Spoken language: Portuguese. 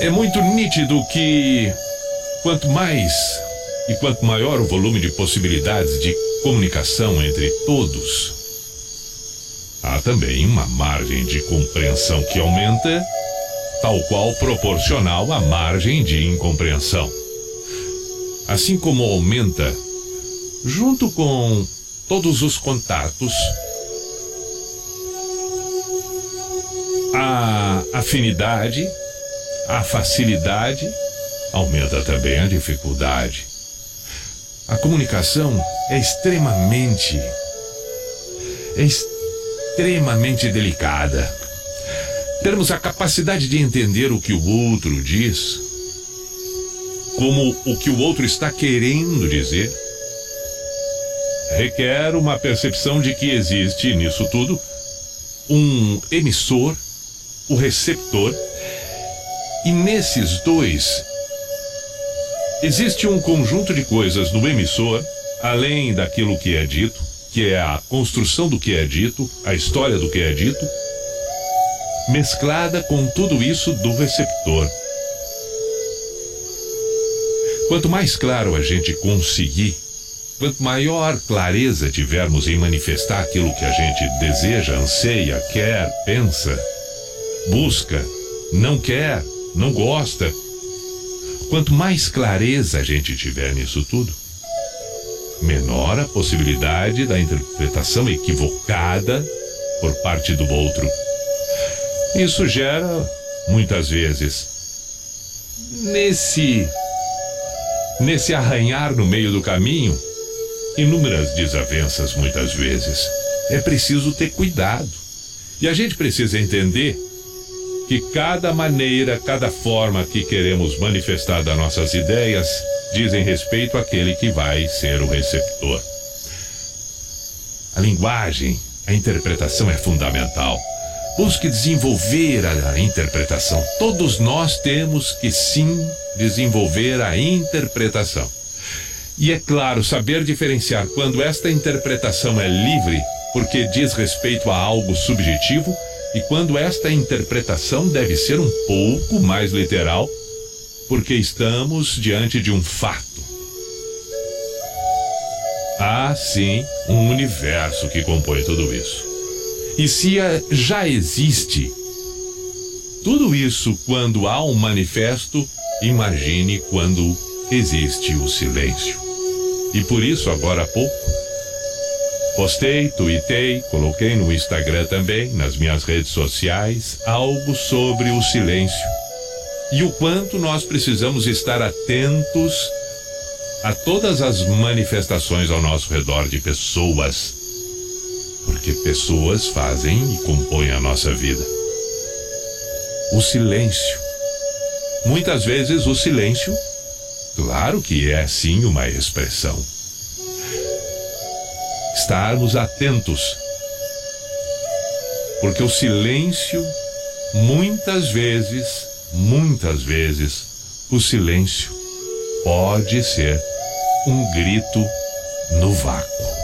É muito nítido que quanto mais e quanto maior o volume de possibilidades de comunicação entre todos, há também uma margem de compreensão que aumenta, tal qual proporcional à margem de incompreensão. Assim como aumenta, junto com todos os contatos, a afinidade, a facilidade, aumenta também a dificuldade. A comunicação é extremamente é extremamente delicada. Termos a capacidade de entender o que o outro diz, como o que o outro está querendo dizer, requer uma percepção de que existe nisso tudo um emissor, o receptor, e nesses dois Existe um conjunto de coisas no emissor, além daquilo que é dito, que é a construção do que é dito, a história do que é dito, mesclada com tudo isso do receptor. Quanto mais claro a gente conseguir, quanto maior clareza tivermos em manifestar aquilo que a gente deseja, anseia, quer, pensa, busca, não quer, não gosta, Quanto mais clareza a gente tiver nisso tudo, menor a possibilidade da interpretação equivocada por parte do outro. Isso gera, muitas vezes, nesse nesse arranhar no meio do caminho, inúmeras desavenças muitas vezes. É preciso ter cuidado. E a gente precisa entender que cada maneira, cada forma que queremos manifestar das nossas ideias dizem respeito àquele que vai ser o receptor. A linguagem, a interpretação é fundamental. Busque desenvolver a interpretação. Todos nós temos que sim desenvolver a interpretação. E é claro, saber diferenciar quando esta interpretação é livre, porque diz respeito a algo subjetivo, e quando esta interpretação deve ser um pouco mais literal, porque estamos diante de um fato. Há sim um universo que compõe tudo isso. E se já existe tudo isso quando há um manifesto, imagine quando existe o silêncio. E por isso, agora há pouco, Postei, tuitei, coloquei no Instagram também, nas minhas redes sociais, algo sobre o silêncio. E o quanto nós precisamos estar atentos a todas as manifestações ao nosso redor de pessoas. Porque pessoas fazem e compõem a nossa vida. O silêncio. Muitas vezes o silêncio, claro que é sim uma expressão estarmos atentos. Porque o silêncio, muitas vezes, muitas vezes, o silêncio pode ser um grito no vácuo.